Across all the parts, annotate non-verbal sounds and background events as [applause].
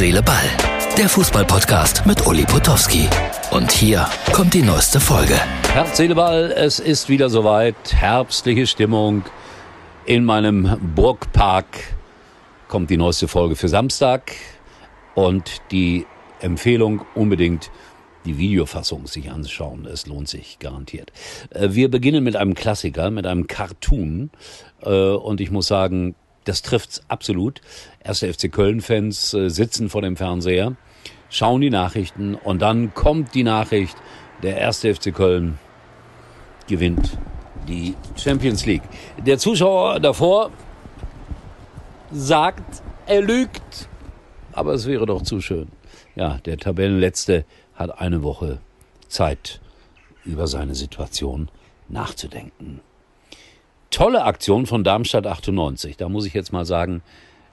Seele, Ball. Der Fußballpodcast mit Uli Potowski. Und hier kommt die neueste Folge. Herz, Seele, Ball, es ist wieder soweit. Herbstliche Stimmung. In meinem Burgpark kommt die neueste Folge für Samstag. Und die Empfehlung unbedingt die Videofassung sich anschauen. Es lohnt sich garantiert. Äh, wir beginnen mit einem Klassiker, mit einem Cartoon. Äh, und ich muss sagen, das trifft's absolut. Erste FC Köln-Fans äh, sitzen vor dem Fernseher, schauen die Nachrichten und dann kommt die Nachricht, der erste FC Köln gewinnt die Champions League. Der Zuschauer davor sagt, er lügt, aber es wäre doch zu schön. Ja, der Tabellenletzte hat eine Woche Zeit, über seine Situation nachzudenken. Tolle Aktion von Darmstadt 98. Da muss ich jetzt mal sagen,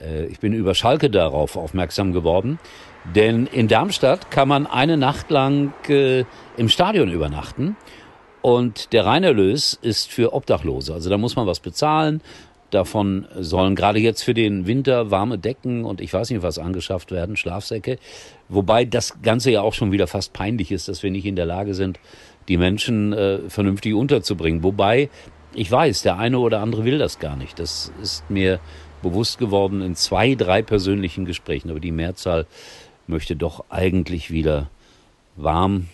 äh, ich bin über Schalke darauf aufmerksam geworden. Denn in Darmstadt kann man eine Nacht lang äh, im Stadion übernachten. Und der Reinerlös ist für Obdachlose. Also da muss man was bezahlen. Davon sollen gerade jetzt für den Winter warme Decken und ich weiß nicht was angeschafft werden, Schlafsäcke. Wobei das Ganze ja auch schon wieder fast peinlich ist, dass wir nicht in der Lage sind, die Menschen äh, vernünftig unterzubringen. Wobei ich weiß, der eine oder andere will das gar nicht. Das ist mir bewusst geworden in zwei, drei persönlichen Gesprächen. Aber die Mehrzahl möchte doch eigentlich wieder warm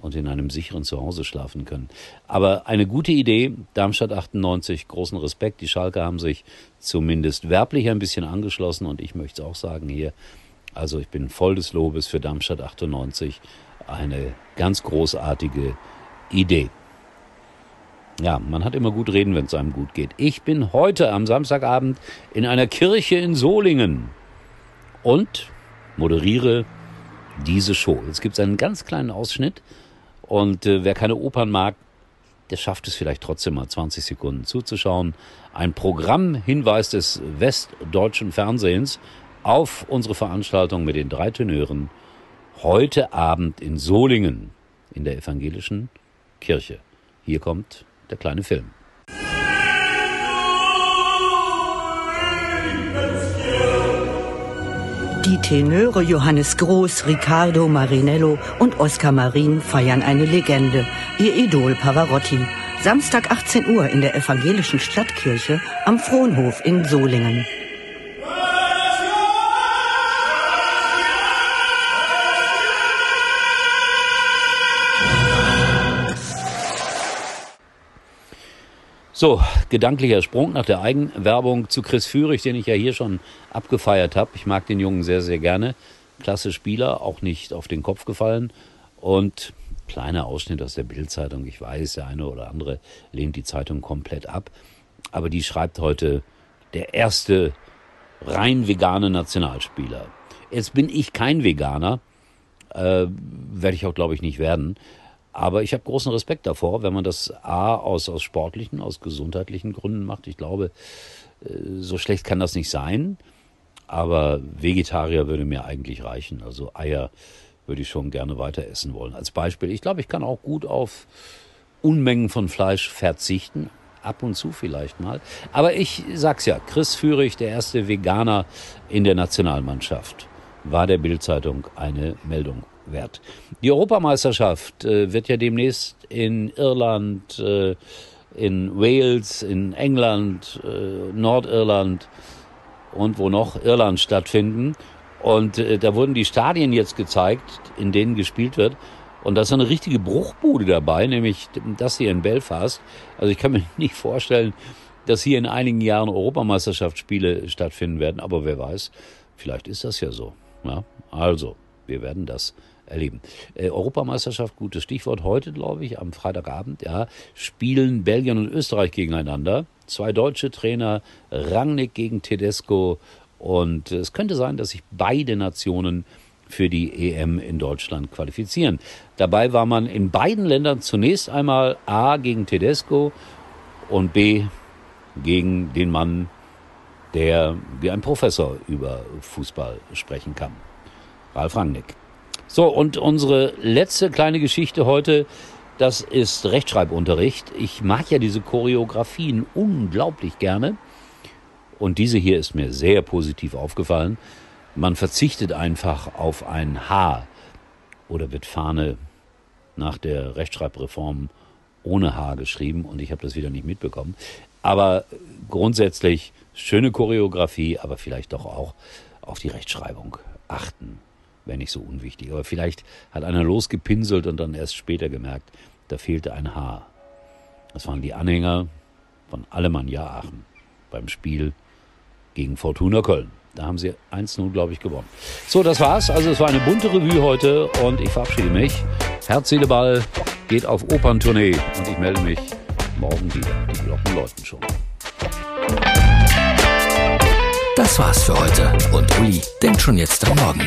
und in einem sicheren Zuhause schlafen können. Aber eine gute Idee, Darmstadt 98, großen Respekt. Die Schalke haben sich zumindest werblich ein bisschen angeschlossen und ich möchte es auch sagen hier. Also ich bin voll des Lobes für Darmstadt 98. Eine ganz großartige Idee. Ja, man hat immer gut reden, wenn es einem gut geht. Ich bin heute am Samstagabend in einer Kirche in Solingen und moderiere diese Show. Jetzt gibt es einen ganz kleinen Ausschnitt und äh, wer keine Opern mag, der schafft es vielleicht trotzdem mal 20 Sekunden zuzuschauen. Ein Programmhinweis des westdeutschen Fernsehens auf unsere Veranstaltung mit den drei Tenören heute Abend in Solingen in der evangelischen Kirche. Hier kommt der kleine Film. Die Tenöre Johannes Groß, Riccardo Marinello und Oskar Marin feiern eine Legende, ihr Idol Pavarotti. Samstag 18 Uhr in der evangelischen Stadtkirche am Frohnhof in Solingen. So, gedanklicher Sprung nach der Eigenwerbung zu Chris Führig, den ich ja hier schon abgefeiert habe. Ich mag den Jungen sehr, sehr gerne. Klasse Spieler, auch nicht auf den Kopf gefallen. Und kleiner Ausschnitt aus der Bildzeitung. Ich weiß, der eine oder andere lehnt die Zeitung komplett ab. Aber die schreibt heute der erste rein vegane Nationalspieler. Jetzt bin ich kein Veganer, äh, werde ich auch, glaube ich, nicht werden. Aber ich habe großen Respekt davor, wenn man das A aus, aus sportlichen, aus gesundheitlichen Gründen macht. Ich glaube, äh, so schlecht kann das nicht sein. Aber Vegetarier würde mir eigentlich reichen. Also Eier würde ich schon gerne weiter essen wollen. Als Beispiel, ich glaube, ich kann auch gut auf Unmengen von Fleisch verzichten. Ab und zu vielleicht mal. Aber ich sag's ja, Chris Führig, der erste Veganer in der Nationalmannschaft, war der Bildzeitung eine Meldung wert. Die Europameisterschaft äh, wird ja demnächst in Irland, äh, in Wales, in England, äh, Nordirland und wo noch Irland stattfinden. Und äh, da wurden die Stadien jetzt gezeigt, in denen gespielt wird. Und da ist eine richtige Bruchbude dabei, nämlich das hier in Belfast. Also ich kann mir [laughs] nicht vorstellen, dass hier in einigen Jahren Europameisterschaftsspiele stattfinden werden. Aber wer weiß, vielleicht ist das ja so. Ja, also, wir werden das erleben. Äh, Europameisterschaft, gutes Stichwort. Heute, glaube ich, am Freitagabend, ja, spielen Belgien und Österreich gegeneinander. Zwei deutsche Trainer, Rangnick gegen Tedesco. Und es könnte sein, dass sich beide Nationen für die EM in Deutschland qualifizieren. Dabei war man in beiden Ländern zunächst einmal A gegen Tedesco und B gegen den Mann, der wie ein Professor über Fußball sprechen kann. Ralf Rangnick. So, und unsere letzte kleine Geschichte heute, das ist Rechtschreibunterricht. Ich mag ja diese Choreografien unglaublich gerne. Und diese hier ist mir sehr positiv aufgefallen. man verzichtet einfach auf ein H oder wird Fahne nach der Rechtschreibreform ohne H geschrieben und ich habe das wieder nicht mitbekommen. Aber grundsätzlich schöne Choreografie, aber vielleicht doch auch auf die Rechtschreibung achten, wäre nicht so unwichtig. Aber vielleicht hat einer losgepinselt und dann erst später gemerkt, da fehlte ein H. Das waren die Anhänger von Alemannia Aachen beim Spiel gegen Fortuna Köln. Da haben sie 1-0, glaube ich, gewonnen. So, das war's. Also es war eine bunte Revue heute und ich verabschiede mich. Herz, Seele, Ball geht auf Operntournee und ich melde mich morgen wieder. Die Glocken läuten schon. Das war's für heute und Uli denkt schon jetzt am Morgen.